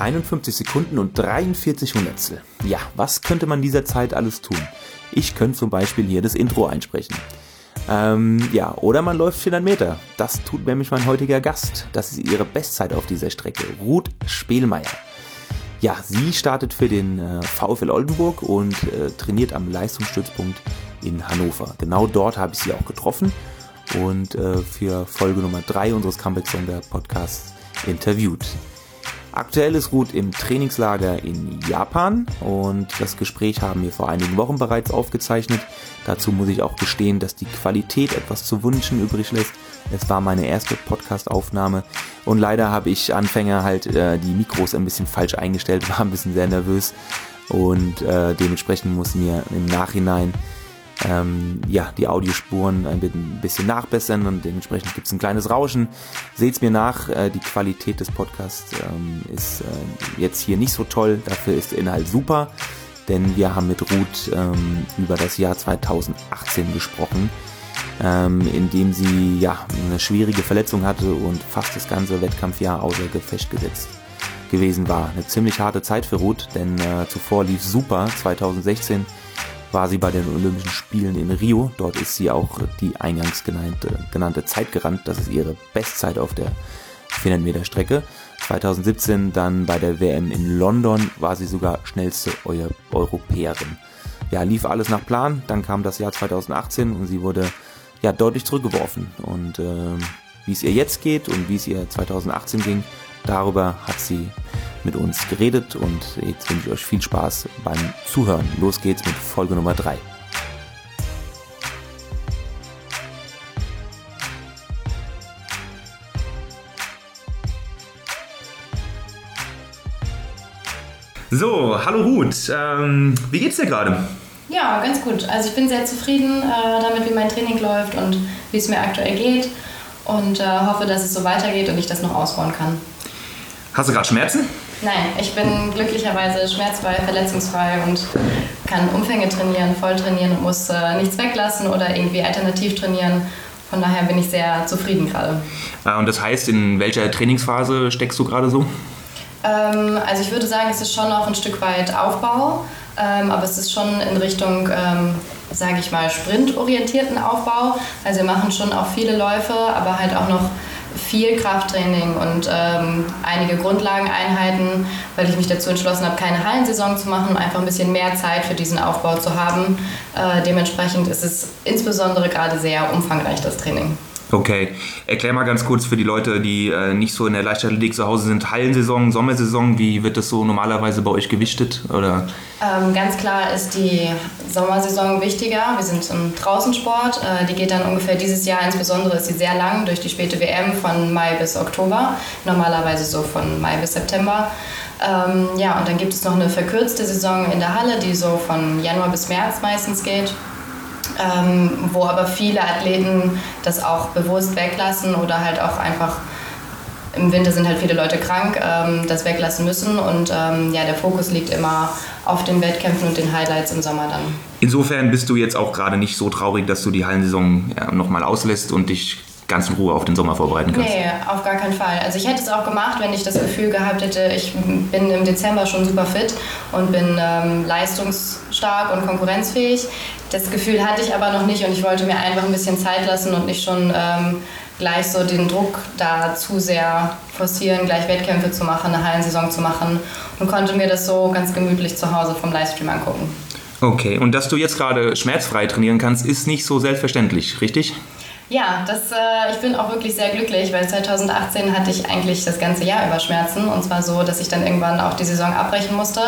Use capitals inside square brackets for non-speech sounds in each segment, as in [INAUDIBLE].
51 Sekunden und 43 Hundertstel. Ja, was könnte man dieser Zeit alles tun? Ich könnte zum Beispiel hier das Intro einsprechen. Ähm, ja, oder man läuft 400 Meter. Das tut nämlich mein heutiger Gast. Das ist ihre Bestzeit auf dieser Strecke, Ruth Spielmeier. Ja, sie startet für den äh, VfL Oldenburg und äh, trainiert am Leistungsstützpunkt in Hannover. Genau dort habe ich sie auch getroffen und äh, für Folge Nummer 3 unseres Comeback Sonder Podcasts interviewt. Aktuell ist Ruth im Trainingslager in Japan und das Gespräch haben wir vor einigen Wochen bereits aufgezeichnet. Dazu muss ich auch gestehen, dass die Qualität etwas zu wünschen übrig lässt. Es war meine erste Podcast-Aufnahme und leider habe ich Anfänger halt äh, die Mikros ein bisschen falsch eingestellt, [LAUGHS] war ein bisschen sehr nervös und äh, dementsprechend muss mir im Nachhinein ähm, ja, die Audiospuren ein bisschen nachbessern und dementsprechend gibt es ein kleines Rauschen. Seht's mir nach, äh, die Qualität des Podcasts ähm, ist äh, jetzt hier nicht so toll, dafür ist der Inhalt super, denn wir haben mit Ruth ähm, über das Jahr 2018 gesprochen, ähm, in dem sie ja eine schwierige Verletzung hatte und fast das ganze Wettkampfjahr außer Gefecht gesetzt gewesen war. Eine ziemlich harte Zeit für Ruth, denn äh, zuvor lief super 2016 war sie bei den Olympischen Spielen in Rio. Dort ist sie auch die eingangs genannte, genannte Zeit gerannt. Das ist ihre Bestzeit auf der 400 Meter Strecke. 2017 dann bei der WM in London war sie sogar schnellste Eu Europäerin. Ja, lief alles nach Plan. Dann kam das Jahr 2018 und sie wurde ja deutlich zurückgeworfen. Und äh, wie es ihr jetzt geht und wie es ihr 2018 ging, darüber hat sie mit uns geredet und jetzt wünsche ich euch viel Spaß beim Zuhören. Los geht's mit Folge Nummer 3. So, hallo Ruth. Ähm, wie geht's dir gerade? Ja, ganz gut. Also ich bin sehr zufrieden äh, damit, wie mein Training läuft und wie es mir aktuell geht und äh, hoffe, dass es so weitergeht und ich das noch ausbauen kann. Hast du gerade Schmerzen? Nein, ich bin glücklicherweise schmerzfrei, verletzungsfrei und kann Umfänge trainieren, voll trainieren und muss äh, nichts weglassen oder irgendwie alternativ trainieren. Von daher bin ich sehr zufrieden gerade. Ah, und das heißt, in welcher Trainingsphase steckst du gerade so? Ähm, also ich würde sagen, es ist schon noch ein Stück weit Aufbau, ähm, aber es ist schon in Richtung, ähm, sage ich mal, sprintorientierten Aufbau. Also wir machen schon auch viele Läufe, aber halt auch noch viel Krafttraining und ähm, einige Grundlageneinheiten, weil ich mich dazu entschlossen habe, keine Hallensaison zu machen, um einfach ein bisschen mehr Zeit für diesen Aufbau zu haben. Äh, dementsprechend ist es insbesondere gerade sehr umfangreich, das Training. Okay, erklär mal ganz kurz für die Leute, die äh, nicht so in der Leichtathletik zu Hause sind, Hallensaison, Sommersaison, wie wird das so normalerweise bei euch gewichtet? Oder? Ähm, ganz klar ist die Sommersaison wichtiger. Wir sind im Draußensport. Äh, die geht dann ungefähr dieses Jahr, insbesondere ist sie sehr lang durch die späte WM von Mai bis Oktober, normalerweise so von Mai bis September. Ähm, ja, und dann gibt es noch eine verkürzte Saison in der Halle, die so von Januar bis März meistens geht ähm, wo aber viele Athleten das auch bewusst weglassen oder halt auch einfach im Winter sind halt viele Leute krank, ähm, das weglassen müssen und ähm, ja, der Fokus liegt immer auf den Wettkämpfen und den Highlights im Sommer dann. Insofern bist du jetzt auch gerade nicht so traurig, dass du die Hallensaison ja, nochmal auslässt und dich ganz in Ruhe auf den Sommer vorbereiten kannst? Nee, auf gar keinen Fall. Also ich hätte es auch gemacht, wenn ich das Gefühl gehabt hätte, ich bin im Dezember schon super fit und bin ähm, leistungsstark und konkurrenzfähig. Das Gefühl hatte ich aber noch nicht und ich wollte mir einfach ein bisschen Zeit lassen und nicht schon ähm, gleich so den Druck da zu sehr forcieren, gleich Wettkämpfe zu machen, eine Hallensaison zu machen und konnte mir das so ganz gemütlich zu Hause vom Livestream angucken. Okay, und dass du jetzt gerade schmerzfrei trainieren kannst, ist nicht so selbstverständlich, richtig? Ja, das, äh, ich bin auch wirklich sehr glücklich, weil 2018 hatte ich eigentlich das ganze Jahr über Schmerzen und zwar so, dass ich dann irgendwann auch die Saison abbrechen musste.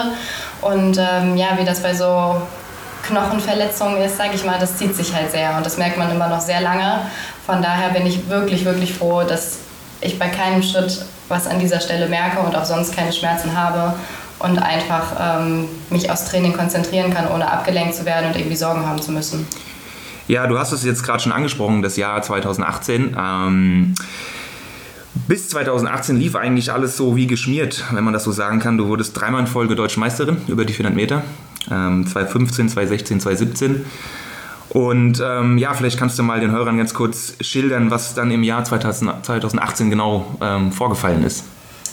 Und ähm, ja, wie das bei so Knochenverletzungen ist, sage ich mal, das zieht sich halt sehr und das merkt man immer noch sehr lange. Von daher bin ich wirklich, wirklich froh, dass ich bei keinem Schritt was an dieser Stelle merke und auch sonst keine Schmerzen habe und einfach ähm, mich aufs Training konzentrieren kann, ohne abgelenkt zu werden und irgendwie Sorgen haben zu müssen. Ja, du hast es jetzt gerade schon angesprochen, das Jahr 2018. Ähm, bis 2018 lief eigentlich alles so wie geschmiert, wenn man das so sagen kann. Du wurdest dreimal in Folge Deutsche Meisterin über die 400 Meter. Ähm, 2015, 2016, 2017. Und ähm, ja, vielleicht kannst du mal den Hörern ganz kurz schildern, was dann im Jahr 2018 genau ähm, vorgefallen ist.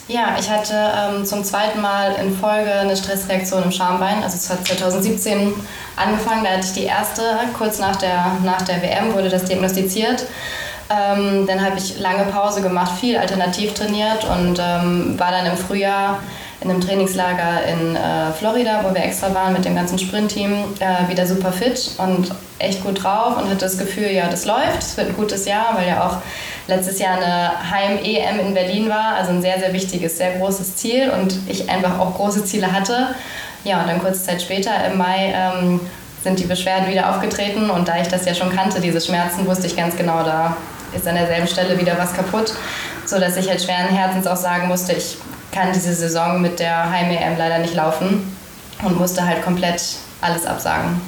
Ja, ich hatte ähm, zum zweiten Mal in Folge eine Stressreaktion im Schambein. Also es hat 2017 angefangen, da hatte ich die erste, kurz nach der, nach der WM wurde das diagnostiziert. Ähm, dann habe ich lange Pause gemacht, viel alternativ trainiert und ähm, war dann im Frühjahr in einem Trainingslager in äh, Florida, wo wir extra waren mit dem ganzen Sprintteam, äh, wieder super fit und echt gut drauf und hatte das Gefühl, ja, das läuft, es wird ein gutes Jahr, weil ja auch letztes Jahr eine Heim-EM in Berlin war, also ein sehr, sehr wichtiges, sehr großes Ziel und ich einfach auch große Ziele hatte. Ja, und dann kurze Zeit später im Mai ähm, sind die Beschwerden wieder aufgetreten und da ich das ja schon kannte, diese Schmerzen, wusste ich ganz genau, da ist an derselben Stelle wieder was kaputt, sodass ich halt schweren Herzens auch sagen musste, ich kann diese Saison mit der Heim-EM leider nicht laufen und musste halt komplett alles absagen.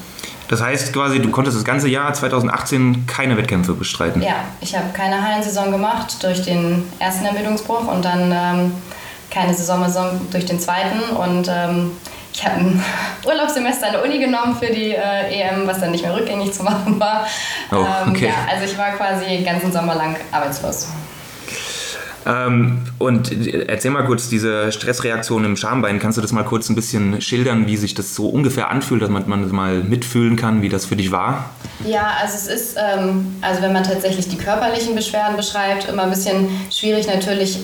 Das heißt quasi, du konntest das ganze Jahr 2018 keine Wettkämpfe bestreiten? Ja, ich habe keine Hallensaison gemacht durch den ersten Ermüdungsbruch und dann ähm, keine Saisonsaison durch den zweiten und ähm, ich habe ein [LAUGHS] Urlaubssemester an der Uni genommen für die äh, EM, was dann nicht mehr rückgängig zu machen war. Oh, ähm, okay. ähm, ja, also ich war quasi den ganzen Sommer lang arbeitslos. Ähm, und erzähl mal kurz diese Stressreaktion im Schambein. Kannst du das mal kurz ein bisschen schildern, wie sich das so ungefähr anfühlt, dass man, man mal mitfühlen kann, wie das für dich war? Ja, also es ist, ähm, also wenn man tatsächlich die körperlichen Beschwerden beschreibt, immer ein bisschen schwierig natürlich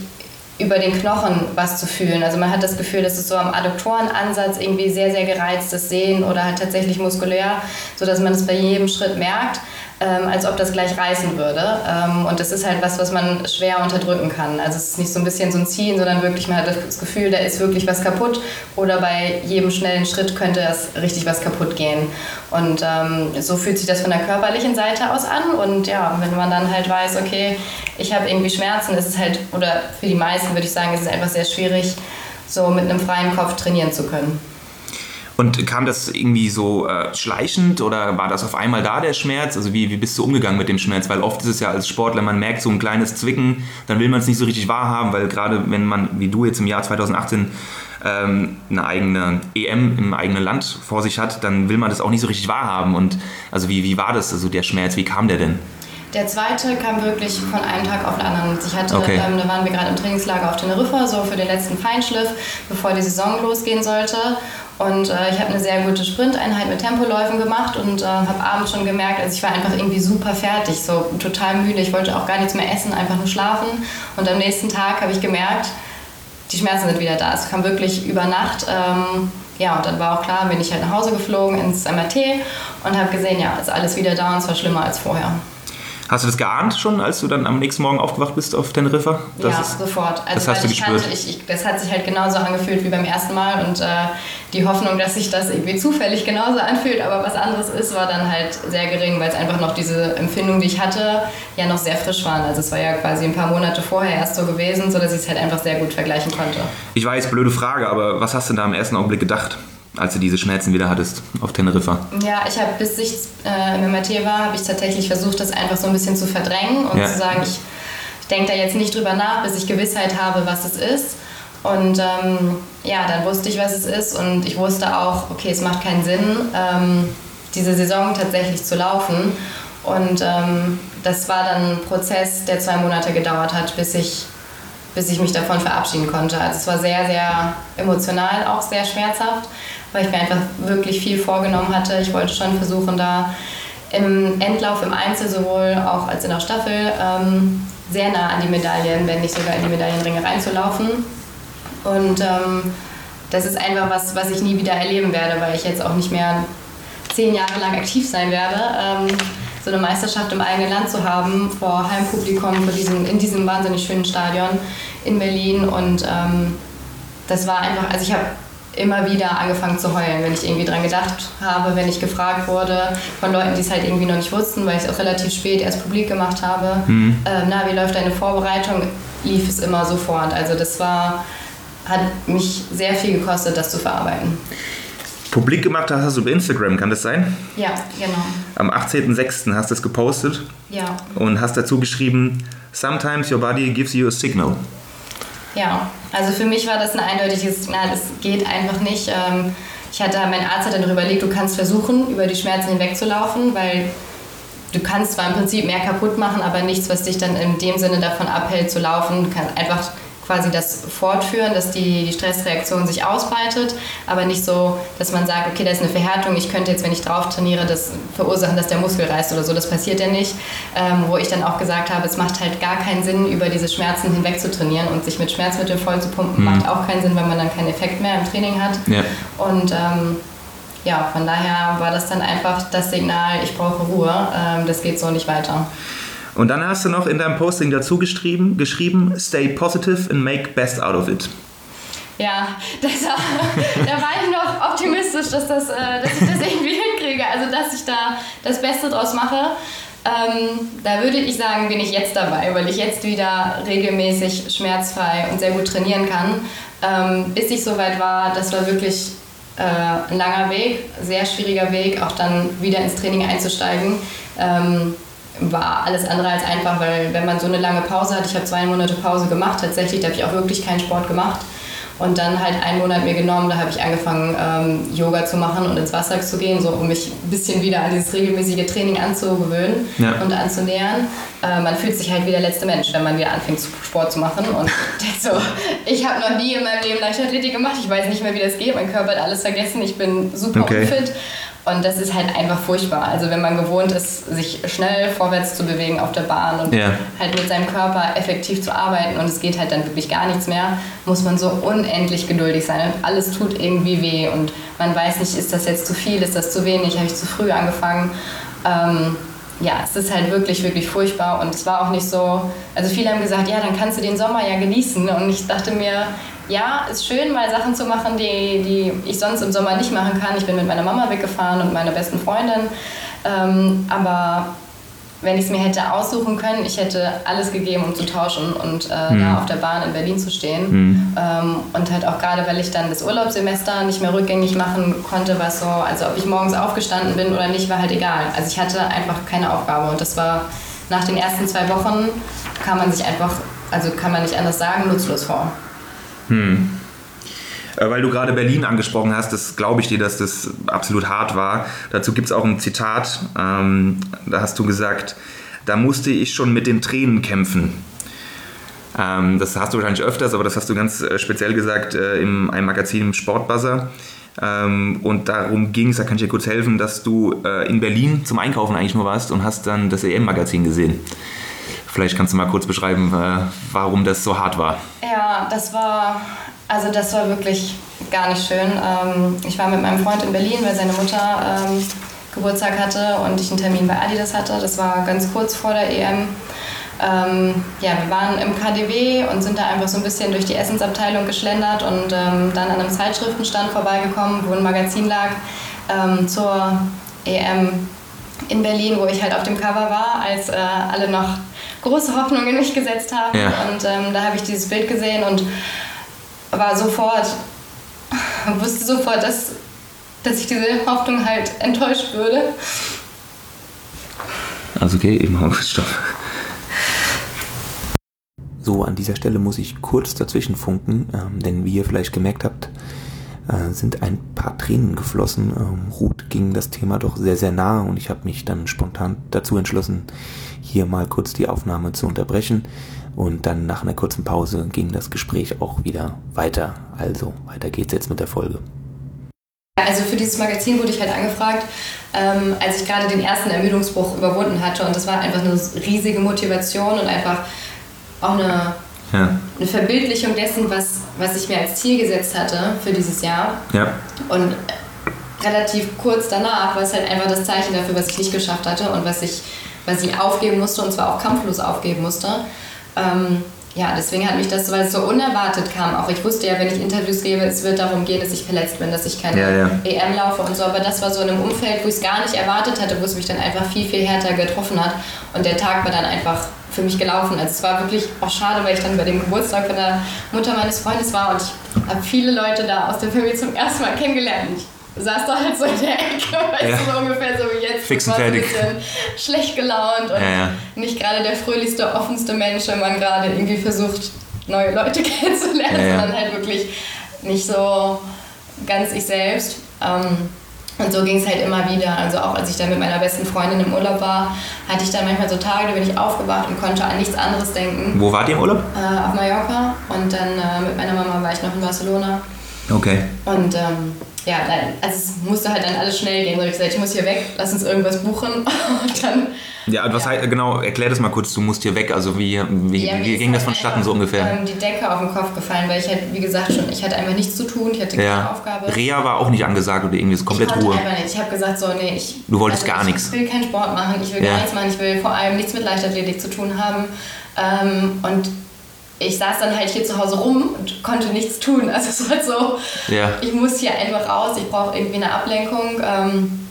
über den Knochen was zu fühlen. Also man hat das Gefühl, dass es so am Adduktorenansatz irgendwie sehr, sehr gereiztes Sehen oder halt tatsächlich muskulär, sodass man es bei jedem Schritt merkt ähm, als ob das gleich reißen würde. Ähm, und das ist halt was, was man schwer unterdrücken kann. Also es ist nicht so ein bisschen so ein Ziehen, sondern wirklich, man hat das Gefühl, da ist wirklich was kaputt oder bei jedem schnellen Schritt könnte das richtig was kaputt gehen. Und ähm, so fühlt sich das von der körperlichen Seite aus an. Und ja, wenn man dann halt weiß, okay, ich habe irgendwie Schmerzen, ist es halt, oder für die meisten würde ich sagen, ist es einfach sehr schwierig, so mit einem freien Kopf trainieren zu können. Und kam das irgendwie so äh, schleichend oder war das auf einmal da, der Schmerz? Also wie, wie bist du umgegangen mit dem Schmerz? Weil oft ist es ja als Sportler, man merkt so ein kleines Zwicken, dann will man es nicht so richtig wahrhaben, weil gerade wenn man, wie du jetzt im Jahr 2018, ähm, eine eigene EM im eigenen Land vor sich hat, dann will man das auch nicht so richtig wahrhaben. Und also wie, wie war das, also der Schmerz, wie kam der denn? Der zweite kam wirklich von einem Tag auf den anderen. Ich hatte, okay. ähm, da waren wir gerade im Trainingslager auf Teneriffa, so für den letzten Feinschliff, bevor die Saison losgehen sollte. Und äh, ich habe eine sehr gute Sprinteinheit mit Tempoläufen gemacht und äh, habe abends schon gemerkt, also ich war einfach irgendwie super fertig, so total müde. Ich wollte auch gar nichts mehr essen, einfach nur schlafen. Und am nächsten Tag habe ich gemerkt, die Schmerzen sind wieder da. Es kam wirklich über Nacht. Ähm, ja, und dann war auch klar, bin ich halt nach Hause geflogen ins MRT und habe gesehen, ja, ist alles wieder da und zwar schlimmer als vorher. Hast du das geahnt schon, als du dann am nächsten Morgen aufgewacht bist auf Teneriffa? Das ja, ist, sofort. Also, das hast du gespürt? Ich, ich, das hat sich halt genauso angefühlt wie beim ersten Mal und äh, die Hoffnung, dass sich das irgendwie zufällig genauso anfühlt, aber was anderes ist, war dann halt sehr gering, weil es einfach noch diese Empfindung, die ich hatte, ja noch sehr frisch waren. Also es war ja quasi ein paar Monate vorher erst so gewesen, sodass ich es halt einfach sehr gut vergleichen konnte. Ich weiß, blöde Frage, aber was hast du da im ersten Augenblick gedacht? Als du diese Schmerzen wieder hattest auf Teneriffa? Ja, ich habe bis ich äh, im MRT war, habe ich tatsächlich versucht, das einfach so ein bisschen zu verdrängen und ja. zu sagen, ich, ich denke da jetzt nicht drüber nach, bis ich Gewissheit habe, was es ist. Und ähm, ja, dann wusste ich, was es ist und ich wusste auch, okay, es macht keinen Sinn, ähm, diese Saison tatsächlich zu laufen. Und ähm, das war dann ein Prozess, der zwei Monate gedauert hat, bis ich, bis ich mich davon verabschieden konnte. Also es war sehr, sehr emotional, auch sehr schmerzhaft weil ich mir einfach wirklich viel vorgenommen hatte. Ich wollte schon versuchen, da im Endlauf, im Einzel sowohl auch als in der Staffel ähm, sehr nah an die Medaillen, wenn nicht sogar in die Medaillenringe reinzulaufen. Und ähm, das ist einfach was, was ich nie wieder erleben werde, weil ich jetzt auch nicht mehr zehn Jahre lang aktiv sein werde. Ähm, so eine Meisterschaft im eigenen Land zu haben, vor Heimpublikum, vor diesem, in diesem wahnsinnig schönen Stadion in Berlin. Und ähm, das war einfach, also ich habe immer wieder angefangen zu heulen, wenn ich irgendwie dran gedacht habe, wenn ich gefragt wurde von Leuten, die es halt irgendwie noch nicht wussten, weil ich es auch relativ spät erst publik gemacht habe. Mhm. Äh, na, wie läuft deine Vorbereitung? Lief es immer sofort. Also das war, hat mich sehr viel gekostet, das zu verarbeiten. Publik gemacht hast du bei Instagram, kann das sein? Ja, genau. Am 18.06. hast du es gepostet. Ja. Und hast dazu geschrieben, Sometimes your body gives you a signal. Ja, also für mich war das ein eindeutiges Signal, das geht einfach nicht. Ähm, ich hatte, mein Arzt hat dann überlegt, du kannst versuchen, über die Schmerzen hinwegzulaufen, weil du kannst zwar im Prinzip mehr kaputt machen, aber nichts, was dich dann in dem Sinne davon abhält zu laufen. Du einfach quasi das fortführen, dass die, die Stressreaktion sich ausbreitet, aber nicht so, dass man sagt, okay, da ist eine Verhärtung, ich könnte jetzt, wenn ich drauf trainiere, das verursachen, dass der Muskel reißt oder so. Das passiert ja nicht. Ähm, wo ich dann auch gesagt habe, es macht halt gar keinen Sinn, über diese Schmerzen hinweg zu trainieren und sich mit Schmerzmitteln voll zu pumpen, mhm. macht auch keinen Sinn, weil man dann keinen Effekt mehr im Training hat. Ja. Und ähm, ja, von daher war das dann einfach das Signal, ich brauche Ruhe, ähm, das geht so nicht weiter. Und dann hast du noch in deinem Posting dazu geschrieben, geschrieben Stay positive and make best out of it. Ja, das, da war ich noch optimistisch, dass, das, äh, dass ich das irgendwie hinkriege, also dass ich da das Beste draus mache. Ähm, da würde ich sagen, bin ich jetzt dabei, weil ich jetzt wieder regelmäßig schmerzfrei und sehr gut trainieren kann. Ähm, bis ich soweit war, das war wirklich äh, ein langer Weg, sehr schwieriger Weg, auch dann wieder ins Training einzusteigen. Ähm, war alles andere als einfach, weil wenn man so eine lange Pause hat, ich habe zwei Monate Pause gemacht, tatsächlich, da habe ich auch wirklich keinen Sport gemacht. Und dann halt einen Monat mir genommen, da habe ich angefangen, ähm, Yoga zu machen und ins Wasser zu gehen, so um mich ein bisschen wieder an dieses regelmäßige Training anzugewöhnen ja. und anzunähern. Äh, man fühlt sich halt wie der letzte Mensch, wenn man wieder anfängt, Sport zu machen. Und [LAUGHS] so, ich habe noch nie in meinem Leben Leichtathletik gemacht, ich weiß nicht mehr, wie das geht, mein Körper hat alles vergessen, ich bin super okay. unfit. Und das ist halt einfach furchtbar. Also wenn man gewohnt ist, sich schnell vorwärts zu bewegen auf der Bahn und ja. halt mit seinem Körper effektiv zu arbeiten und es geht halt dann wirklich gar nichts mehr, muss man so unendlich geduldig sein. Und alles tut irgendwie weh und man weiß nicht, ist das jetzt zu viel, ist das zu wenig, habe ich zu früh angefangen. Ähm, ja, es ist halt wirklich, wirklich furchtbar und es war auch nicht so, also viele haben gesagt, ja, dann kannst du den Sommer ja genießen und ich dachte mir, ja, ist schön, mal Sachen zu machen, die, die ich sonst im Sommer nicht machen kann. Ich bin mit meiner Mama weggefahren und meiner besten Freundin. Ähm, aber wenn ich es mir hätte aussuchen können, ich hätte alles gegeben, um zu tauschen und äh, mhm. da auf der Bahn in Berlin zu stehen. Mhm. Ähm, und halt auch gerade, weil ich dann das Urlaubssemester nicht mehr rückgängig machen konnte, was so, also ob ich morgens aufgestanden bin oder nicht, war halt egal. Also ich hatte einfach keine Aufgabe und das war nach den ersten zwei Wochen kann man sich einfach, also kann man nicht anders sagen, nutzlos vor. Hm. Äh, weil du gerade Berlin angesprochen hast, das glaube ich dir, dass das absolut hart war. Dazu gibt es auch ein Zitat, ähm, da hast du gesagt, da musste ich schon mit den Tränen kämpfen. Ähm, das hast du wahrscheinlich öfters, aber das hast du ganz äh, speziell gesagt äh, in einem Magazin im Sportbuzzer. Ähm, und darum ging es, da kann ich dir kurz helfen, dass du äh, in Berlin zum Einkaufen eigentlich nur warst und hast dann das EM-Magazin gesehen. Vielleicht kannst du mal kurz beschreiben, äh, warum das so hart war. Ja, das war, also das war wirklich gar nicht schön. Ähm, ich war mit meinem Freund in Berlin, weil seine Mutter ähm, Geburtstag hatte und ich einen Termin bei Adidas hatte. Das war ganz kurz vor der EM. Ähm, ja, wir waren im KDW und sind da einfach so ein bisschen durch die Essensabteilung geschlendert und ähm, dann an einem Zeitschriftenstand vorbeigekommen, wo ein Magazin lag ähm, zur EM in Berlin, wo ich halt auf dem Cover war, als äh, alle noch große Hoffnung in mich gesetzt haben. Ja. Und ähm, da habe ich dieses Bild gesehen und war sofort, wusste sofort, dass, dass ich diese Hoffnung halt enttäuscht würde. Also okay, eben Stopp. So, an dieser Stelle muss ich kurz dazwischen funken, ähm, denn wie ihr vielleicht gemerkt habt, äh, sind ein paar Tränen geflossen. Ähm, Ruth ging das Thema doch sehr, sehr nahe und ich habe mich dann spontan dazu entschlossen, hier mal kurz die Aufnahme zu unterbrechen. Und dann nach einer kurzen Pause ging das Gespräch auch wieder weiter. Also, weiter geht's jetzt mit der Folge. Also für dieses Magazin wurde ich halt angefragt, ähm, als ich gerade den ersten Ermüdungsbruch überwunden hatte. Und das war einfach eine riesige Motivation und einfach auch eine ja. eine Verbildlichung dessen, was, was ich mir als Ziel gesetzt hatte für dieses Jahr. Ja. Und relativ kurz danach war es halt einfach das Zeichen dafür, was ich nicht geschafft hatte und was ich, was ich aufgeben musste und zwar auch kampflos aufgeben musste. Ähm, ja, deswegen hat mich das, weil es so unerwartet kam, auch ich wusste ja, wenn ich Interviews gebe, es wird darum gehen, dass ich verletzt bin, dass ich keine ja, ja. EM laufe und so, aber das war so in einem Umfeld, wo ich es gar nicht erwartet hatte, wo es mich dann einfach viel, viel härter getroffen hat und der Tag war dann einfach für mich gelaufen. Also es war wirklich auch schade, weil ich dann bei dem Geburtstag von der Mutter meines Freundes war und ich habe viele Leute da aus der Familie zum ersten Mal kennengelernt. Ich saß da halt so in der Ecke, [LAUGHS] weißt ja. du, so ungefähr so wie jetzt. Fix und fertig. Ein bisschen schlecht gelaunt und ja, ja. nicht gerade der fröhlichste, offenste Mensch, wenn man gerade irgendwie versucht, neue Leute [LAUGHS] kennenzulernen, sondern halt wirklich nicht so ganz ich selbst. Ähm, Und so ging es halt immer wieder. Also auch als ich dann mit meiner besten Freundin im Urlaub war, hatte ich dann manchmal so Tage, da bin ich aufgewacht und konnte an nichts anderes denken. Wo wart ihr im Urlaub? Äh, auf Mallorca und dann äh, mit meiner Mama war ich noch in Barcelona. Okay. Und ähm, ja, dann, also es musste halt dann alles schnell gehen. So ich gesagt, ich muss hier weg, lass uns irgendwas buchen. [LAUGHS] Und dann, Ja, was Ja. heißt, genau, erklär das mal kurz, du musst hier weg. Also wie, wie, ja, wie ging das halt vonstatten so ungefähr? Ähm, die Decke auf den Kopf gefallen, weil ich halt, wie gesagt, schon, ich hatte einfach nichts zu tun, ich hatte keine ja. Aufgabe. Reha war auch nicht angesagt oder irgendwie, ist komplett ich Ruhe. einfach nicht. Ich habe gesagt, so, nee, ich. Du wolltest gar ich nichts. Ich will keinen Sport machen, ich will gar nichts machen, ich will vor allem nichts mit Leichtathletik zu tun haben. Ähm, und ich saß dann halt hier zu Hause rum und konnte nichts tun. [LAUGHS] Also es war so, Ja. ich muss hier einfach raus, ich brauche irgendwie eine Ablenkung. Ähm,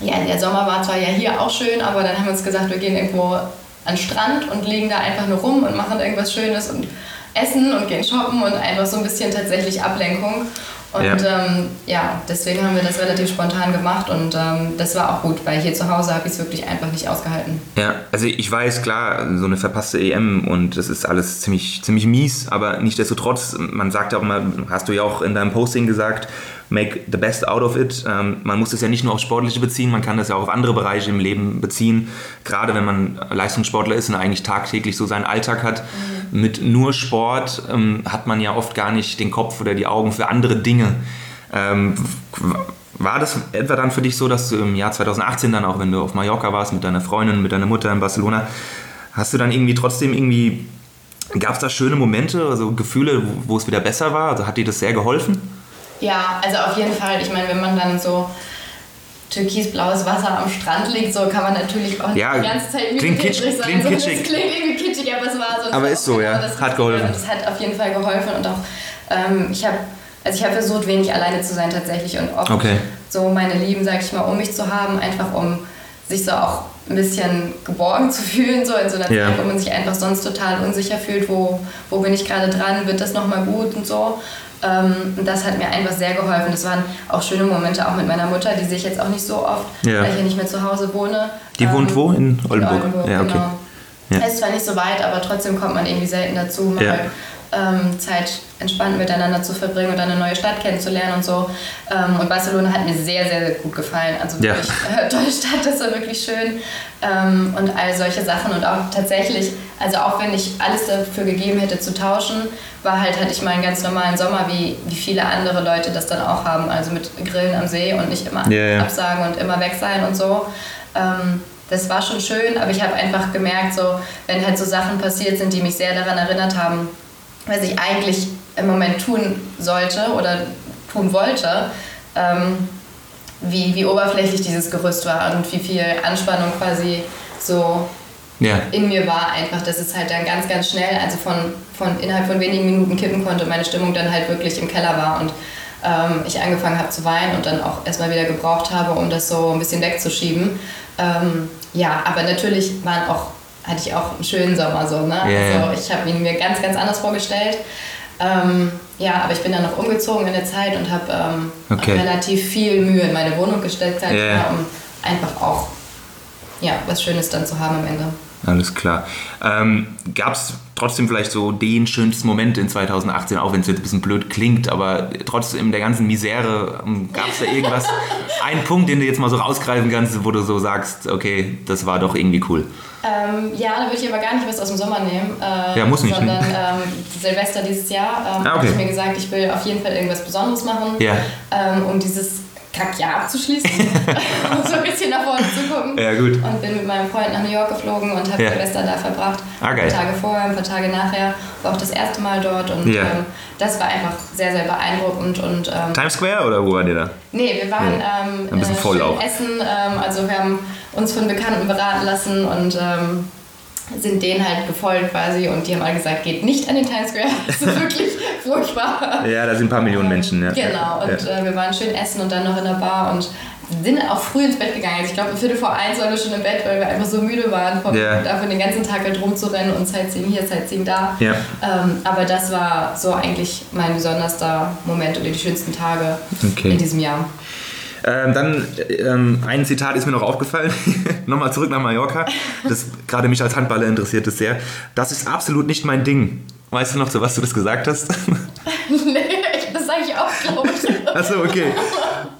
ja, der Sommer war zwar ja hier auch schön, aber dann haben wir uns gesagt, wir gehen irgendwo an den Strand und liegen da einfach nur rum und machen irgendwas Schönes und essen und gehen shoppen und einfach so ein bisschen tatsächlich Ablenkung. Und Ja. ähm, ja deswegen haben wir das relativ spontan gemacht und ähm, das war auch gut, weil hier zu Hause habe ich es wirklich einfach nicht ausgehalten. Ja, also ich weiß, klar, so eine verpasste EM und das ist alles ziemlich, ziemlich mies, aber nichtsdestotrotz, man sagt ja auch immer, hast du ja auch in deinem Posting gesagt, make the best out of it. Ähm, man muss das ja nicht nur auf Sportliche beziehen, man kann das ja auch auf andere Bereiche im Leben beziehen. Gerade wenn man Leistungssportler ist und eigentlich tagtäglich so seinen Alltag hat. Mit nur Sport ähm, hat man ja oft gar nicht den Kopf oder die Augen für andere Dinge. Ähm, war das etwa dann für dich so, dass du im Jahr 2018 dann auch, wenn du auf Mallorca warst mit deiner Freundin, mit deiner Mutter in Barcelona, hast du dann irgendwie trotzdem irgendwie, gab es da schöne Momente, also Gefühle, wo, es wieder besser war? Also hat dir das sehr geholfen? Ja, also auf jeden Fall. Ich meine, wenn man dann so türkisblaues Wasser am Strand liegt, so kann man natürlich auch Ja, die ganze Zeit klingt müde kitsch- sein. klingt [LAUGHS] so, kitschig. Das klingt irgendwie kitschig, aber es war so. Aber ist so, genau ja. das Hat geholfen. Und es hat auf jeden Fall geholfen und auch ähm, ich habe also ich habe versucht, wenig alleine zu sein tatsächlich und oft Okay. so meine Lieben, sag ich mal, um mich zu haben, einfach um sich so auch ein bisschen geborgen zu fühlen, so in so einer. Zeit, wo man sich einfach sonst total unsicher fühlt, wo, wo bin ich gerade dran, wird das nochmal gut und so. Ähm, und das hat mir einfach sehr geholfen. Das waren auch schöne Momente, auch mit meiner Mutter, die sehe ich jetzt auch nicht so oft, Ja. weil ich ja nicht mehr zu Hause wohne. Die Ähm, wohnt wo? In Oldenburg? ja, okay. genau. Ja. Es ist zwar nicht so weit, aber trotzdem kommt man irgendwie selten dazu, mal Ja. ähm, Zeit entspannt miteinander zu verbringen und eine neue Stadt kennenzulernen und so. Ähm, und Barcelona hat mir sehr, sehr, sehr gut gefallen. Also Ja. wirklich äh, [LAUGHS] tolle Stadt, das war wirklich schön. Ähm, und all solche Sachen. Und auch tatsächlich, also auch wenn ich alles dafür gegeben hätte zu tauschen, war halt, hatte ich mal einen ganz normalen Sommer, wie, wie viele andere Leute das dann auch haben. Also mit Grillen am See und nicht immer Ja, ja. absagen und immer weg sein und so. Ähm, das war schon schön, aber ich habe einfach gemerkt, so, wenn halt so Sachen passiert sind, die mich sehr daran erinnert haben, was ich eigentlich im Moment tun sollte oder tun wollte, ähm, wie, wie oberflächlich dieses Gerüst war und wie viel Anspannung quasi so Ja. in mir war einfach, dass es halt dann ganz, ganz schnell, also von, von innerhalb von wenigen Minuten kippen konnte, meine Stimmung dann halt wirklich im Keller war und ähm, ich angefangen habe zu weinen und dann auch erstmal wieder gebraucht habe, um das so ein bisschen wegzuschieben. Ähm, ja, aber natürlich waren auch, hatte ich auch einen schönen Sommer so, ne? Ja. also ich habe ihn mir ganz, ganz anders vorgestellt. Ähm, ja, aber ich bin dann noch umgezogen in der Zeit und habe ähm, Okay. relativ viel Mühe in meine Wohnung gesteckt, ja. mal, um einfach auch ja, was Schönes dann zu haben am Ende. Alles klar. Ähm, Gab es trotzdem vielleicht so den schönsten Moment in 2018, auch wenn es jetzt ein bisschen blöd klingt, aber trotzdem in der ganzen Misere, gab es da irgendwas, [LAUGHS] einen Punkt, den du jetzt mal so rausgreifen kannst, wo du so sagst, okay, das war doch irgendwie cool. Ähm, ja, da würde ich aber gar nicht was aus dem Sommer nehmen. Äh, Ja, muss nicht, Sondern ne? [LAUGHS] ähm, Silvester dieses Jahr ähm, Ah, okay. habe ich mir gesagt, ich will auf jeden Fall irgendwas Besonderes machen, Ja. ähm, um dieses Kackjahr abzuschließen und [LAUGHS] so ein bisschen nach vorne zu gucken. Ja, gut. Und bin mit meinem Freund nach New York geflogen und habe Ja. Silvester da verbracht. Ah, geil. Ein paar Tage vorher, ein paar Tage nachher. War auch das erste Mal dort und Ja. ähm, das war einfach sehr, sehr beeindruckend. Und, ähm, Times Square oder wo war ihr da? Nee, wir waren Ja. ähm, Ein bisschen voll auch. essen. Ähm, also wir haben uns von Bekannten beraten lassen und ähm, sind denen halt gefolgt quasi und die haben alle gesagt, geht nicht an den Times Square. [LAUGHS] Das ist wirklich furchtbar. Ja, da sind ein paar Millionen Menschen, ja. Genau, und ja. äh, wir waren schön essen und dann noch in der Bar und sind auch früh ins Bett gegangen. Also ich glaube, um Viertel vor eins waren wir schon im Bett, weil wir einfach so müde waren, vom, Ja. dafür den ganzen Tag halt rumzurennen und Sightseeing hier, Sightseeing da. Ja. Ähm, aber das war so eigentlich mein besonderster Moment oder die schönsten Tage Okay. in diesem Jahr. Ähm, dann ähm, ein Zitat ist mir noch aufgefallen. [LAUGHS] Nochmal zurück nach Mallorca. Das gerade mich als Handballer interessiert es sehr. Das ist absolut nicht mein Ding. Weißt du noch, zu was du das gesagt hast? [LAUGHS] nee, das sage ich auch, glaube ich. Achso, okay.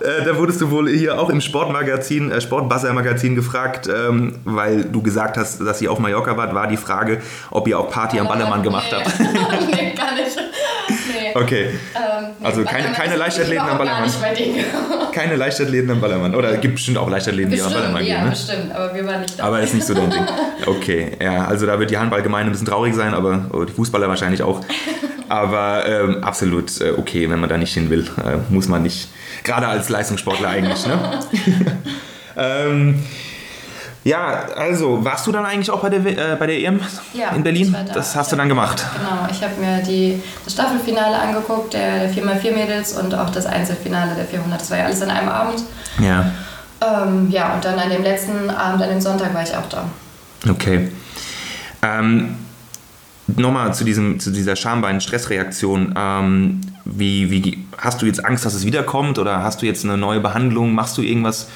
Äh, da wurdest du wohl hier auch im Sportmagazin, äh, Sportbuzzer-Magazin gefragt, ähm, weil du gesagt hast, dass ihr auf Mallorca wart, war die Frage, ob ihr auch Party am Ballermann gemacht habt. [LAUGHS] nee, gar nicht. Nee. Okay. Ähm, nee, Also keine- keine Leichtathleten am Ballermann. [LAUGHS] Keine Leichtathleten am Ballermann. Oder gibt bestimmt auch Leichtathleten, die am Bestimmt, Ballermann ja, gehen, ne? bestimmt, aber wir waren nicht da. Aber ist nicht so dein Ding. [LAUGHS] Okay, ja, also da wird die Handballgemeinde ein bisschen traurig sein, aber oh, die Fußballer wahrscheinlich auch. Aber ähm, absolut äh, okay, wenn man da nicht hin will. Äh, muss man nicht. Gerade als Leistungssportler eigentlich, ne? [LAUGHS] ähm, ja, also warst du dann eigentlich auch bei der, äh, bei der EM Ja, in Berlin? da. Das hast Ich du dann gemacht. Genau, ich habe mir die, das Staffelfinale angeguckt, der, der 4x4 Mädels und auch das Einzelfinale der 400. Das war ja alles an einem Abend. Ja, Ähm, ja, und dann an dem letzten Abend, an dem Sonntag, war ich auch da. okay. Ähm, Nochmal zu, diesem, zu dieser Schambein-Stressreaktion. Ähm, wie, wie, hast du jetzt Angst, dass es wiederkommt oder hast du jetzt eine neue Behandlung? Machst du irgendwas,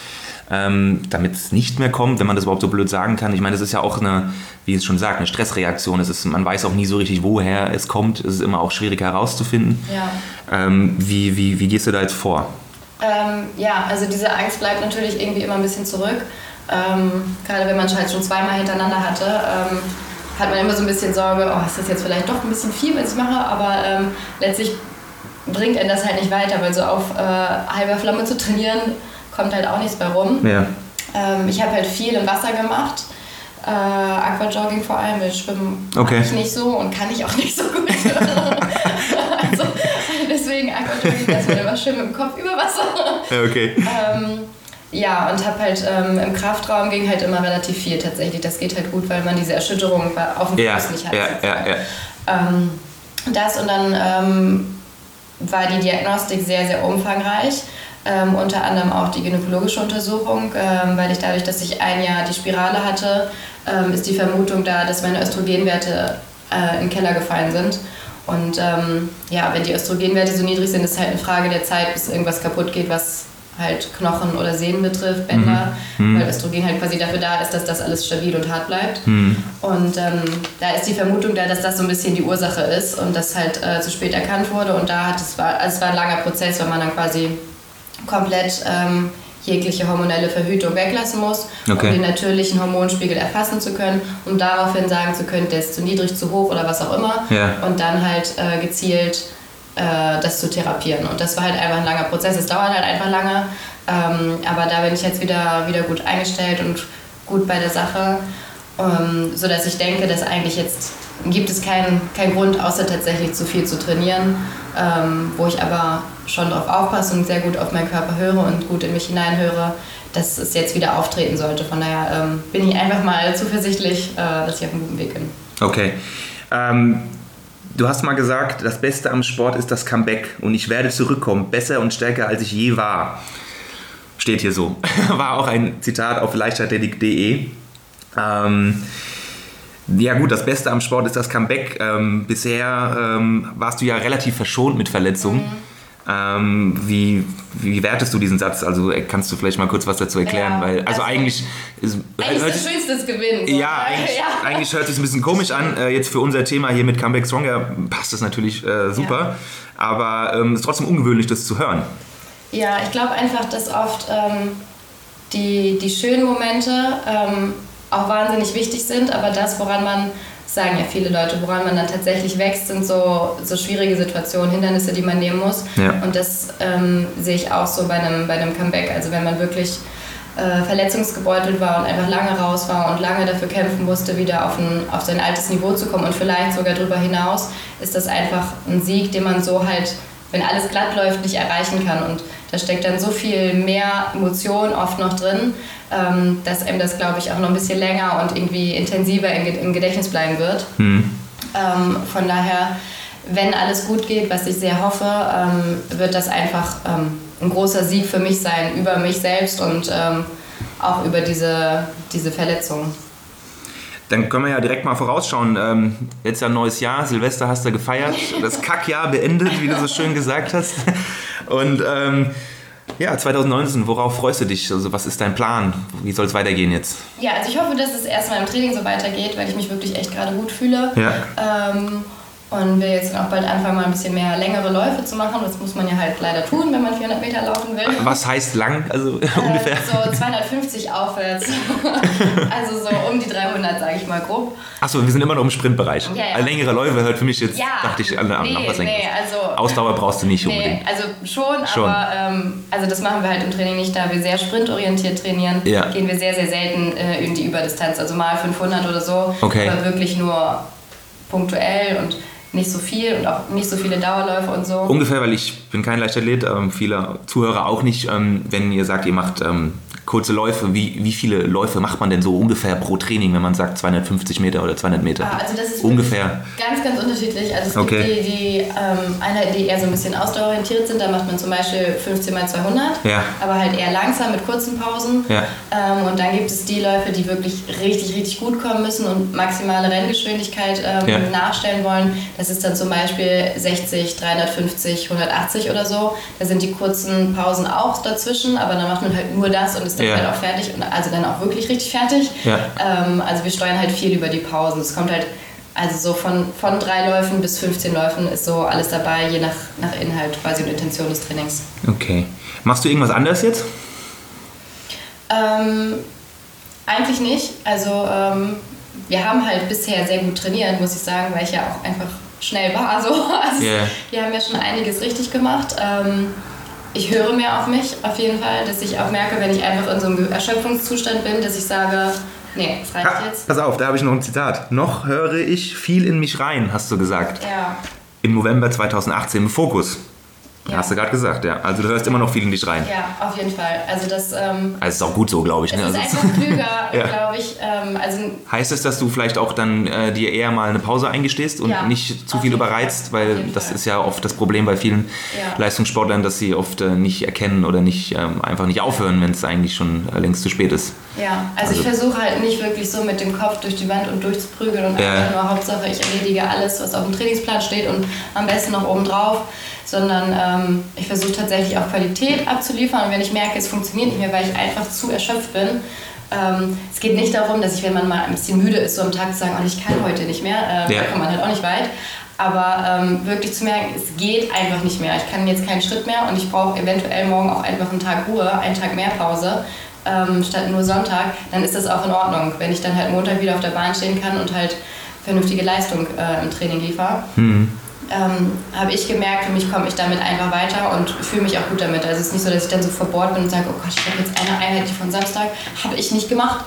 ähm, damit es nicht mehr kommt, wenn man das überhaupt so blöd sagen kann? Ich meine, das ist ja auch eine, wie es schon sagt, eine Stressreaktion. Es ist, man weiß auch nie so richtig, woher es kommt. Es ist immer auch schwierig herauszufinden. Ja. Ähm, wie, wie, wie gehst du da jetzt vor? Ähm, ja, also diese Angst bleibt natürlich irgendwie immer ein bisschen zurück. Ähm, gerade wenn man es halt schon zweimal hintereinander hatte, ähm, hat man immer so ein bisschen Sorge, oh, ist das jetzt vielleicht doch ein bisschen viel, was ich mache, aber ähm, letztlich bringt einen das halt nicht weiter, weil so auf äh, halber Flamme zu trainieren, kommt halt auch nichts bei rum. Ja. Ähm, ich habe halt viel im Wasser gemacht. Äh, Aquajogging vor allem, weil Schwimmen Okay. ich nicht so und kann ich auch [LAUGHS] nicht so gut. also deswegen Aquajogging, dass man immer schön mit dem Kopf über Wasser. Okay. ähm, ja, und habe halt ähm, im Kraftraum ging halt immer relativ viel tatsächlich. Das geht halt gut, weil man diese Erschütterung auf dem Ja, Fuß nicht hat. ja, ja, ja. Ähm, das und dann ähm, war die Diagnostik sehr, sehr umfangreich. Ähm, unter anderem auch die gynäkologische Untersuchung, ähm, weil ich dadurch, dass ich ein Jahr die Spirale hatte, ähm, ist die Vermutung da, dass meine Östrogenwerte äh, in den Keller gefallen sind. Und ähm, ja, wenn die Östrogenwerte so niedrig sind, ist halt eine Frage der Zeit, bis irgendwas kaputt geht, was halt Knochen oder Sehnen betrifft, Bänder, weil Östrogen halt quasi dafür da ist, dass das alles stabil und hart bleibt. Und ähm, da ist die Vermutung da, dass das so ein bisschen die Ursache ist und das halt äh, zu spät erkannt wurde. Und da hat es war, also es war ein langer Prozess, weil man dann quasi komplett ähm, jegliche hormonelle Verhütung weglassen muss, Okay. um den natürlichen Hormonspiegel erfassen zu können, um daraufhin sagen zu können, der ist zu niedrig, zu hoch oder was auch immer. Ja. Und dann halt äh, gezielt äh, das zu therapieren. Und das war halt einfach ein langer Prozess. Es dauert halt einfach lange. Ähm, aber da bin ich jetzt wieder, wieder gut eingestellt und gut bei der Sache, ähm, sodass ich denke, dass eigentlich jetzt gibt es keinen keinen Grund, außer tatsächlich zu viel zu trainieren, ähm, wo ich aber schon darauf aufpasse und sehr gut auf meinen Körper höre und gut in mich hineinhöre, dass es jetzt wieder auftreten sollte. Von daher ähm, bin ich einfach mal zuversichtlich, äh, dass ich auf einem guten Weg bin. Okay. Ähm, du hast mal gesagt, das Beste am Sport ist das Comeback und ich werde zurückkommen, besser und stärker als ich je war. Steht hier so. [LAUGHS] War auch ein Zitat auf leichtathletik.de. Ähm, ja gut, das Beste am Sport ist das Comeback. Ähm, bisher ähm, warst du ja relativ verschont mit Verletzungen. Ähm, wie, wie wertest du diesen Satz? Also äh, kannst du vielleicht mal kurz was dazu erklären? Ja, Weil, also, also- eigentlich ist, Eigentlich hört das Schönste das Gewinnen. so. ja, eigentlich, ja. eigentlich hört sich ein bisschen komisch an. Äh, jetzt für unser Thema hier mit Comeback Stronger passt das natürlich äh, super. Aber ähm, es ist trotzdem ungewöhnlich, das zu hören. Ja, ich glaube einfach, dass oft ähm, die, die schönen Momente ähm, auch wahnsinnig wichtig sind, aber das, woran man, sagen ja viele Leute, woran man dann tatsächlich wächst, sind so, so schwierige Situationen, Hindernisse, die man nehmen muss. Ja. Und das ähm, sehe ich auch so bei einem, bei einem Comeback. Also wenn man wirklich äh, verletzungsgebeutelt war und einfach lange raus war und lange dafür kämpfen musste, wieder auf, ein, auf sein altes Niveau zu kommen und vielleicht sogar darüber hinaus, ist das einfach ein Sieg, den man so halt, wenn alles glatt läuft, nicht erreichen kann. Und da steckt dann so viel mehr Emotion oft noch drin, ähm, dass einem das, glaube ich, auch noch ein bisschen länger und irgendwie intensiver im, Ge- im Gedächtnis bleiben wird. Hm. Ähm, von daher, wenn alles gut geht, was ich sehr hoffe, ähm, wird das einfach ähm, ein großer Sieg für mich sein, über mich selbst und ähm, auch über diese, diese Verletzung. Dann können wir ja direkt mal vorausschauen. Ähm, jetzt ja ein neues Jahr, Silvester hast du gefeiert, das Kackjahr beendet, wie du so schön gesagt hast. Und ähm, ja, 2019, worauf freust du dich? Also was ist dein Plan? Wie soll es weitergehen jetzt? Ja, also ich hoffe, dass es erstmal im Training so weitergeht, weil ich mich wirklich echt gerade gut fühle. Ja. Ähm, und will jetzt auch bald anfangen, mal ein bisschen mehr längere Läufe zu machen. Das muss man ja halt leider tun, wenn man 400 Meter laufen will. Was heißt lang? Also äh, [LAUGHS] ungefähr? So 250 aufwärts. [LAUGHS] also so um die 300, sage ich mal grob. Achso, wir sind immer noch im Sprintbereich. Ja, ja. Längere Läufe hört für mich jetzt, Ja. dachte ich, an, Nee, noch was Längeres. nee, also- Ausdauer brauchst du nicht Nee, unbedingt. also schon, Schon. aber ähm, also das machen wir halt im Training nicht, da wir sehr sprintorientiert trainieren, Ja. gehen wir sehr, sehr selten äh, in die Überdistanz, also mal 500 oder so, Okay. aber wirklich nur punktuell und nicht so viel und auch nicht so viele Dauerläufe und so. Ungefähr, weil ich bin kein Leichtathlet, ähm, viele Zuhörer auch nicht. Ähm, wenn ihr sagt, ihr macht ähm, kurze Läufe, wie, wie viele Läufe macht man denn so ungefähr pro Training, wenn man sagt 250 Meter oder 200 Meter? Ah, also das ist ungefähr. Ganz, ganz unterschiedlich. Also es Okay. gibt die, die ähm, Einheiten, die eher so ein bisschen ausdauerorientiert sind. Da macht man zum Beispiel 15 mal 200, Ja. aber halt eher langsam mit kurzen Pausen. Ja. Ähm, und dann gibt es die Läufe, die wirklich richtig, richtig gut kommen müssen und maximale Renngeschwindigkeit ähm, Ja. nachstellen wollen. Das ist dann zum Beispiel 60, 350, 180 oder so. Da sind die kurzen Pausen auch dazwischen, aber dann macht man halt nur das und ist dann Ja. halt auch fertig. Und also dann auch wirklich richtig fertig. Ja. Ähm, also wir steuern halt viel über die Pausen. Es kommt halt, also so von, von drei Läufen bis 15 Läufen ist so alles dabei, je nach, nach Inhalt quasi und Intention des Trainings. Okay. Machst du irgendwas anders jetzt? Ähm, eigentlich nicht. Also ähm, wir haben halt bisher sehr gut trainiert, muss ich sagen, weil ich ja auch einfach schnell war. [LAUGHS] So. Also Ja. Wir haben ja schon einiges richtig gemacht. Ähm, ich höre mehr auf mich, auf jeden Fall, dass ich auch merke, wenn ich einfach in so einem Erschöpfungszustand bin, dass ich sage, nee, es reicht Ha, jetzt. pass auf, da habe ich noch ein Zitat. Noch höre ich viel in mich rein, hast du gesagt. Ja. Im November 2018 im Fokus. Ja. Hast du gerade gesagt, ja. Also du hörst immer noch viel in dich rein. Ja, auf jeden Fall. Also das ähm, Also ist auch gut so, glaube ich. es Ne? ist Also, einfach [LAUGHS] klüger, Ja. glaube ich. Ähm, also heißt es, dass du vielleicht auch dann äh, dir eher mal eine Pause eingestehst und Ja, nicht zu viel überreizt? Fall. Weil das Fall. ist ja oft das Problem bei vielen. Leistungssportlern, dass sie oft äh, nicht erkennen oder nicht ähm, einfach nicht aufhören, wenn es eigentlich schon äh, längst zu spät ist. ja, also, ich Also- versuche halt nicht wirklich so mit dem Kopf durch die Wand und durchzuprügeln und einfach nur Hauptsache ich erledige alles, was auf dem Trainingsplan steht und am besten noch oben drauf, sondern ähm, ich versuche tatsächlich auch Qualität abzuliefern und wenn ich merke, es funktioniert nicht mehr, weil ich einfach zu erschöpft bin. Ähm, es geht nicht darum, dass ich, wenn man mal ein bisschen müde ist, so am Tag zu sagen, oh, ich kann heute nicht mehr, äh, Ja. da kommt man halt auch nicht weit. Aber ähm, wirklich zu merken, es geht einfach nicht mehr. Ich kann jetzt keinen Schritt mehr und ich brauche eventuell morgen auch einfach einen Tag Ruhe, einen Tag mehr Pause, ähm, statt nur Sonntag, dann ist das auch in Ordnung, wenn ich dann halt Montag wieder auf der Bahn stehen kann und halt vernünftige Leistung äh, im Training liefere. Ähm, habe ich gemerkt, für mich komme ich damit einfach weiter und fühle mich auch gut damit. Also es ist nicht so, dass ich dann so verbohrt bin und sage, oh Gott, ich habe jetzt eine Einheit die von Samstag, habe ich nicht gemacht.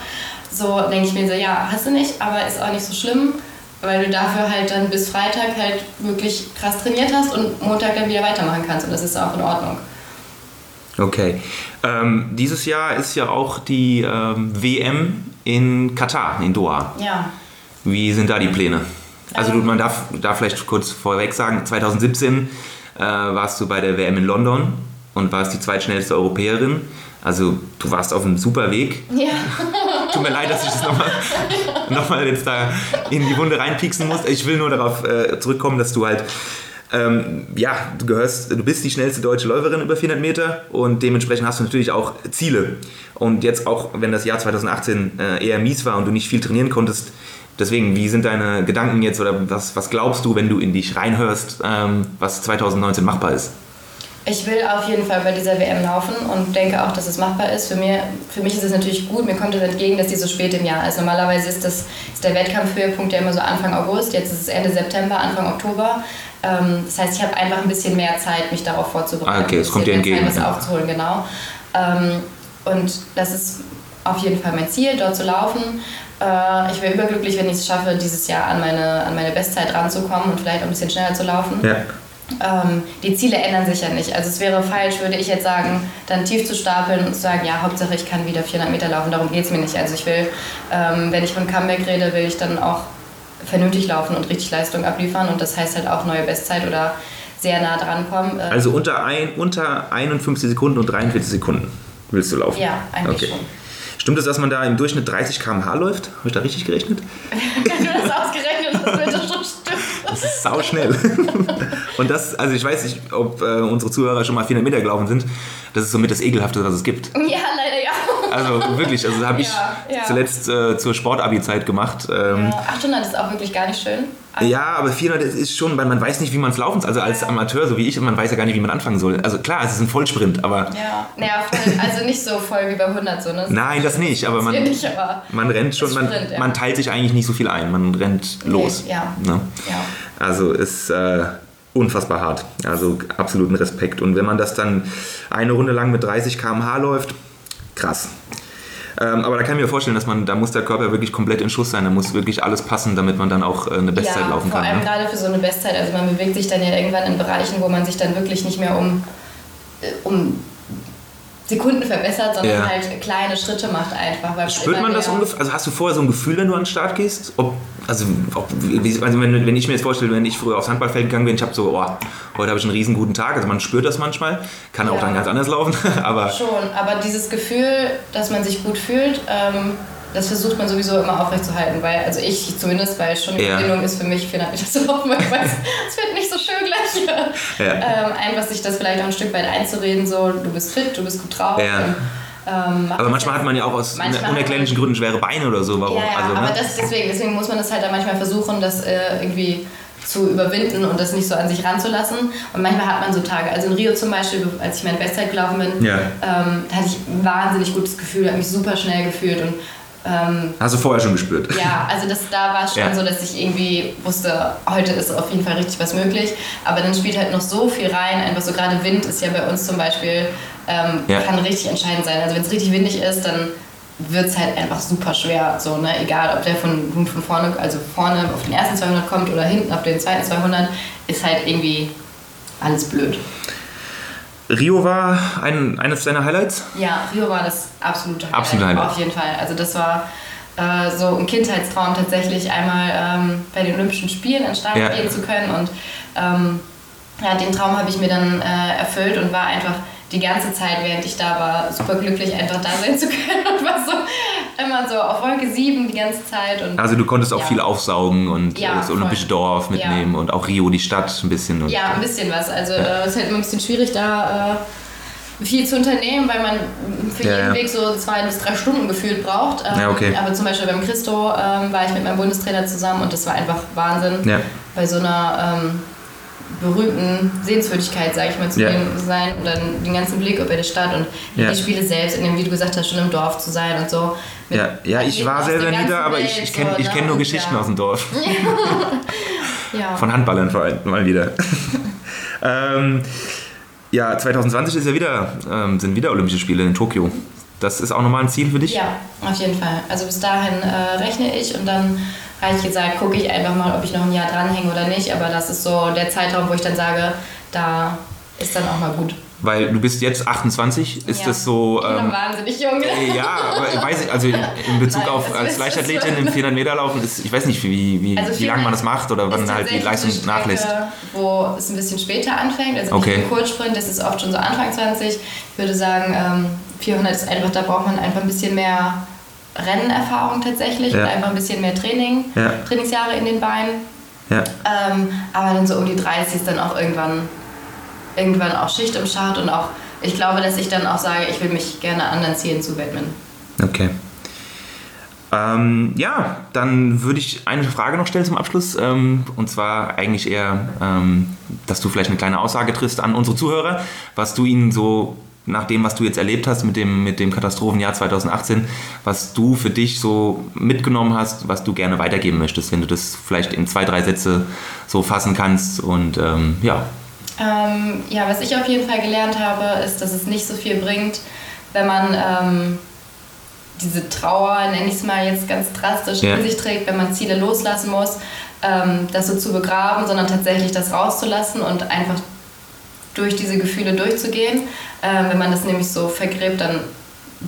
So denke ich mir so, ja, hast du nicht, aber ist auch nicht so schlimm, weil du dafür halt dann bis Freitag halt wirklich krass trainiert hast und Montag dann wieder weitermachen kannst und das ist auch in Ordnung. Okay. Ähm, dieses Jahr ist ja auch die ähm, WM in Katar, in Doha. Ja, Wie sind da die Pläne? Also du, man darf, darf vielleicht kurz vorweg sagen, 2017 äh, warst du bei der WM in London und warst die zweitschnellste Europäerin. Also du warst auf einem super Weg. ja. [LAUGHS] Tut mir leid, dass ich das nochmal noch mal jetzt da in die Wunde reinpieksen muss. Ich will nur darauf äh, zurückkommen, dass du halt, ähm, ja, du gehörst, du bist die schnellste deutsche Läuferin über 400 Meter und dementsprechend hast du natürlich auch Ziele. Und jetzt auch, wenn das Jahr 2018 äh, eher mies war und du nicht viel trainieren konntest, deswegen, wie sind deine Gedanken jetzt oder was, was glaubst du, wenn du in dich reinhörst, ähm, was 2019 machbar ist? Ich will auf jeden Fall bei dieser WM laufen und denke auch, dass es machbar ist. Für, mir, für mich ist es natürlich gut, mir kommt es entgegen, dass die so spät im Jahr ist. Normalerweise ist, das, ist der Wettkampfhöhepunkt ja immer so Anfang August, jetzt ist es Ende September, Anfang Oktober. Ähm, das heißt, ich habe einfach ein bisschen mehr Zeit, mich darauf vorzubereiten. Ah, okay, es kommt dir entgegen, Zeit, ja. was aufzuholen, genau. Ähm, und das ist auf jeden Fall mein Ziel, dort zu laufen. Äh, ich wäre überglücklich, wenn ich es schaffe, dieses Jahr an meine, an meine Bestzeit ranzukommen und vielleicht auch ein bisschen schneller zu laufen. Ja. Ähm, die Ziele ändern sich ja nicht. Also es wäre falsch, würde ich jetzt sagen, dann tief zu stapeln und zu sagen, ja, Hauptsache ich kann wieder 400 Meter laufen. Darum geht es mir nicht. Also ich will, ähm, wenn ich von Comeback rede, will ich dann auch vernünftig laufen und richtig Leistung abliefern. Und das heißt halt auch neue Bestzeit oder sehr nah dran kommen. Äh, Also unter, ein, unter 51 Sekunden und 43 Sekunden willst du laufen? ja, eigentlich Okay. schon. Stimmt es, dass man da im Durchschnitt 30 km/h läuft? Habe ich da richtig gerechnet? Wenn [LAUGHS] du das ausgerechnet hast, wird das schon stimmen. Das ist sau schnell. [LAUGHS] Und das, also ich weiß nicht, ob äh, unsere Zuhörer schon mal 400 Meter gelaufen sind. Das ist somit das Ekelhafte, was es gibt. Ja, leider. Also wirklich, also habe ich Ja, zuletzt äh, zur Sportabi-Zeit gemacht. Ähm, Ja, 800 ist auch wirklich gar nicht schön. ja. aber 400 ist- schon, weil man weiß nicht, wie man es laufen soll. Also als Amateur, so wie ich, man weiß ja gar nicht, wie man anfangen soll. Also klar, es ist ein Vollsprint, aber Ja, naja, voll, also nicht so voll wie bei 100 so, ne? [LAUGHS] nein, das nicht. Aber man, nicht, aber man rennt schon, man, Sprint, ja. man teilt sich eigentlich nicht so viel ein. Man rennt los. ja. Ne? ja. Also ist äh, unfassbar hart. Also absoluten Respekt. Und wenn man das dann eine Runde lang mit 30 km/h läuft, krass. Ähm, aber da kann ich mir vorstellen, dass man, da muss der Körper wirklich komplett in Schuss sein, da muss wirklich alles passen, damit man dann auch äh, eine Bestzeit ja, laufen vor kann. allem Ne? gerade für so eine Bestzeit. Also man bewegt sich dann ja irgendwann in Bereichen, wo man sich dann wirklich nicht mehr um, äh, um Sekunden verbessert, sondern Ja. halt kleine Schritte macht einfach. Weil Spürt man das ungefähr? Also hast du vorher so ein Gefühl, wenn du an den Start gehst? Ob, also ob, also wenn, wenn ich mir jetzt vorstelle, wenn ich früher aufs Handballfeld gegangen bin, ich habe so, oh, heute habe ich einen riesen guten Tag. Also man spürt das manchmal, kann auch Ja. dann ganz anders laufen, [LAUGHS] aber Schon, aber dieses Gefühl, dass man sich gut fühlt, ähm, das versucht man sowieso immer aufrechtzuerhalten, weil, also ich zumindest, weil schon eine Ja. Überwindung ist für mich, 400 Meter zu laufen, weil ich weiß, [LAUGHS] es wird nicht so Ja. Ähm, einfach sich das vielleicht auch ein Stück weit einzureden, so, du bist fit, du bist gut drauf. Ja. Ähm, Aber manchmal hat man ja auch aus unerklärlichen Gründen schwere Beine oder so. Warum? Ja, also, aber ne? das, deswegen, deswegen muss man das halt dann manchmal versuchen, das äh, irgendwie zu überwinden und das nicht so an sich ranzulassen. Und manchmal hat man so Tage. Also in Rio zum Beispiel, als ich meine Bestzeit gelaufen bin, Ja. ähm, da hatte ich ein wahnsinnig gutes Gefühl, habe mich super schnell gefühlt und ähm, Hast du vorher schon gespürt? ja, also das, da war es schon Ja. so, dass ich irgendwie wusste, heute ist auf jeden Fall richtig was möglich. Aber dann spielt halt noch so viel rein. Einfach so gerade Wind ist ja bei uns zum Beispiel, ähm, Ja. kann richtig entscheidend sein. Also wenn es richtig windig ist, dann wird es halt einfach super schwer. So, ne? Egal, ob der von, von vorne, also vorne auf den ersten 200 kommt oder hinten auf den zweiten 200, ist halt irgendwie alles blöd. Rio war ein, eines deiner Highlights? Ja, Rio war das absolute Highlight. Absolute Highlight. Auf jeden Fall. Also das war äh, so ein Kindheitstraum tatsächlich, einmal ähm, bei den Olympischen Spielen den Start Ja. gehen zu können. Und ähm, ja, den Traum habe ich mir dann äh, erfüllt und war einfach die ganze Zeit, während ich da war, super glücklich, einfach da sein zu können [LAUGHS] und war so immer so auf Wolke 7 die ganze Zeit. Und Also du konntest auch Ja. viel aufsaugen und Ja, äh, das Olympische voll. Dorf mitnehmen und auch Rio, die Stadt ein bisschen. Und, Ja, ein bisschen was. Also äh, es ist halt immer ein bisschen schwierig, da äh, viel zu unternehmen, weil man für Ja, jeden ja. Weg so zwei bis drei Stunden gefühlt braucht. Ähm, Ja, okay. Aber zum Beispiel beim Christo ähm, war ich mit meinem Bundestrainer zusammen und das war einfach Wahnsinn, Ja. bei so einer ähm, berühmten Sehenswürdigkeit, sage ich mal, zu dem sein und dann den ganzen Blick über die Stadt und Ja. die Spiele selbst, in dem, wie du gesagt hast, schon im Dorf zu sein und so. Ja, ja, ich war selber nie da, aber ich, ich kenne so, ich ne? kenn nur Geschichten ja. aus dem Dorf. [LAUGHS] [LAUGHS] Ja. Von Handballern vor allem mal wieder. [LAUGHS] ähm, ja, 2020 ist ja wieder, ähm, sind wieder Olympische Spiele in Tokio. Das ist auch nochmal ein Ziel für dich? Ja, auf jeden Fall. Also bis dahin äh, rechne ich und dann habe ich gesagt, gucke ich einfach mal, ob ich noch ein Jahr dranhänge oder nicht. Aber das ist so der Zeitraum, wo ich dann sage, da ist dann auch mal gut. Weil du bist jetzt 28, ist Ja. das so... Ich bin Ähm, wahnsinnig jung. äh, ja, aber ich weiß nicht, also in [LAUGHS] Bezug Nein, auf als Leichtathletin im 400 Meter laufen, ist, ich weiß nicht, wie, wie, Also wie lange man das 400 macht oder wann halt die Leistung Strecke, nachlässt. Wo es ein bisschen später anfängt. Also Okay. im Kurzsprint, das ist oft schon so Anfang 20. Ich würde sagen, ähm, 400 ist einfach, da braucht man einfach ein bisschen mehr Rennerfahrung tatsächlich Ja. und einfach ein bisschen mehr Training, Ja. Trainingsjahre in den Beinen. Ja. Ähm, aber dann so um die 30 ist dann auch irgendwann, irgendwann auch Schicht im Schacht und auch, ich glaube, dass ich dann auch sage, ich will mich gerne anderen Zielen zuwidmen. Okay. Ähm, ja, dann würde ich eine Frage noch stellen zum Abschluss. Ähm, und zwar eigentlich eher, ähm, dass du vielleicht eine kleine Aussage triffst an unsere Zuhörer, was du ihnen so nach dem, was du jetzt erlebt hast mit dem, mit dem Katastrophenjahr 2018, was du für dich so mitgenommen hast, was du gerne weitergeben möchtest, wenn du das vielleicht in zwei, drei Sätze so fassen kannst. Und ähm, ja, Ähm, ja, was ich auf jeden Fall gelernt habe, ist, dass es nicht so viel bringt, wenn man ähm, diese Trauer, nenne ich es mal jetzt ganz drastisch, Ja. in sich trägt, wenn man Ziele loslassen muss, ähm, das so zu begraben, sondern tatsächlich das rauszulassen und einfach durch diese Gefühle durchzugehen. Ähm, wenn man das nämlich so vergräbt, dann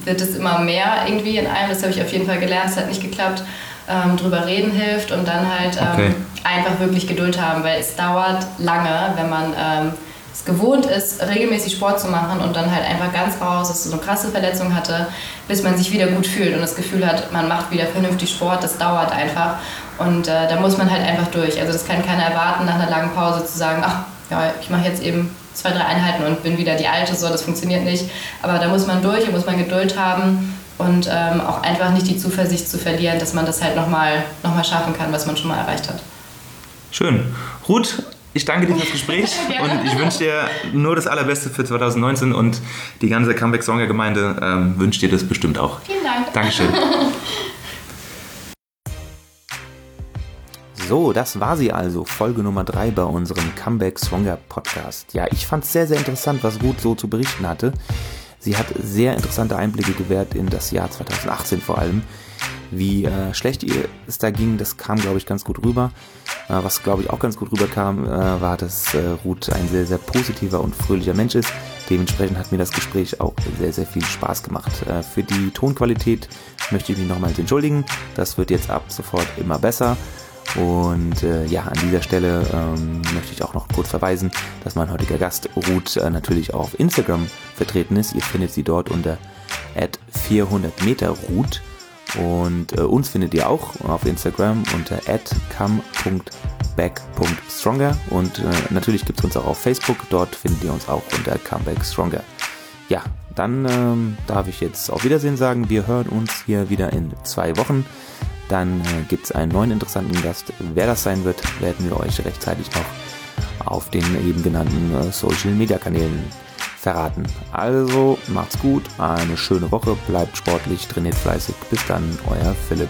wird es immer mehr irgendwie in einem. Das habe ich auf jeden Fall gelernt, es hat nicht geklappt. Ähm, drüber reden hilft und dann halt ähm, Okay. einfach wirklich Geduld haben, weil es dauert lange, wenn man ähm, es gewohnt ist, regelmäßig Sport zu machen und dann halt einfach ganz raus, dass so eine krasse Verletzung hatte, bis man sich wieder gut fühlt und das Gefühl hat, man macht wieder vernünftig Sport, das dauert einfach und äh, da muss man halt einfach durch. Also das kann keiner erwarten, nach einer langen Pause zu sagen, ach ja, ich mache jetzt eben zwei, drei Einheiten und bin wieder die Alte, so, das funktioniert nicht. Aber da muss man durch, da muss man Geduld haben und ähm, auch einfach nicht die Zuversicht zu verlieren, dass man das halt nochmal noch mal schaffen kann, was man schon mal erreicht hat. Schön. Ruth, ich danke dir fürs Gespräch [LAUGHS] und ich wünsche dir nur das Allerbeste für 2019 und die ganze Comeback Songer Gemeinde ähm, wünscht dir das bestimmt auch. Vielen Dank. Dankeschön. [LAUGHS] So, das war sie also, Folge Nummer 3 bei unserem Comeback Stronger Podcast. Ja, ich fand es sehr, sehr interessant, was Ruth so zu berichten hatte. Sie hat sehr interessante Einblicke gewährt in das Jahr 2018 vor allem. Wie äh, schlecht ihr es da ging, das kam, glaube ich, ganz gut rüber. Äh, was, glaube ich, auch ganz gut rüberkam, äh, war, dass äh, Ruth ein sehr, sehr positiver und fröhlicher Mensch ist. Dementsprechend hat mir das Gespräch auch sehr, sehr viel Spaß gemacht. Äh, für die Tonqualität möchte ich mich nochmals entschuldigen. Das wird jetzt ab sofort immer besser. Und äh, ja, an dieser Stelle ähm, möchte ich auch noch kurz verweisen, dass mein heutiger Gast Ruth äh, natürlich auch auf Instagram vertreten ist. Ihr findet sie dort unter 400 Meter Ruth. Und äh, uns findet ihr auch auf Instagram unter come.back.stronger. Und äh, natürlich gibt es uns auch auf Facebook. Dort findet ihr uns auch unter Comeback Stronger. Ja, dann ähm, darf ich jetzt auf Wiedersehen sagen. Wir hören uns hier wieder in zwei Wochen. Dann äh, gibt es einen neuen interessanten Gast. Wer das sein wird, werden wir euch rechtzeitig noch auf den eben genannten äh, Social Media Kanälen verraten. Also macht's gut, eine schöne Woche, bleibt sportlich, trainiert fleißig. Bis dann, euer Philipp.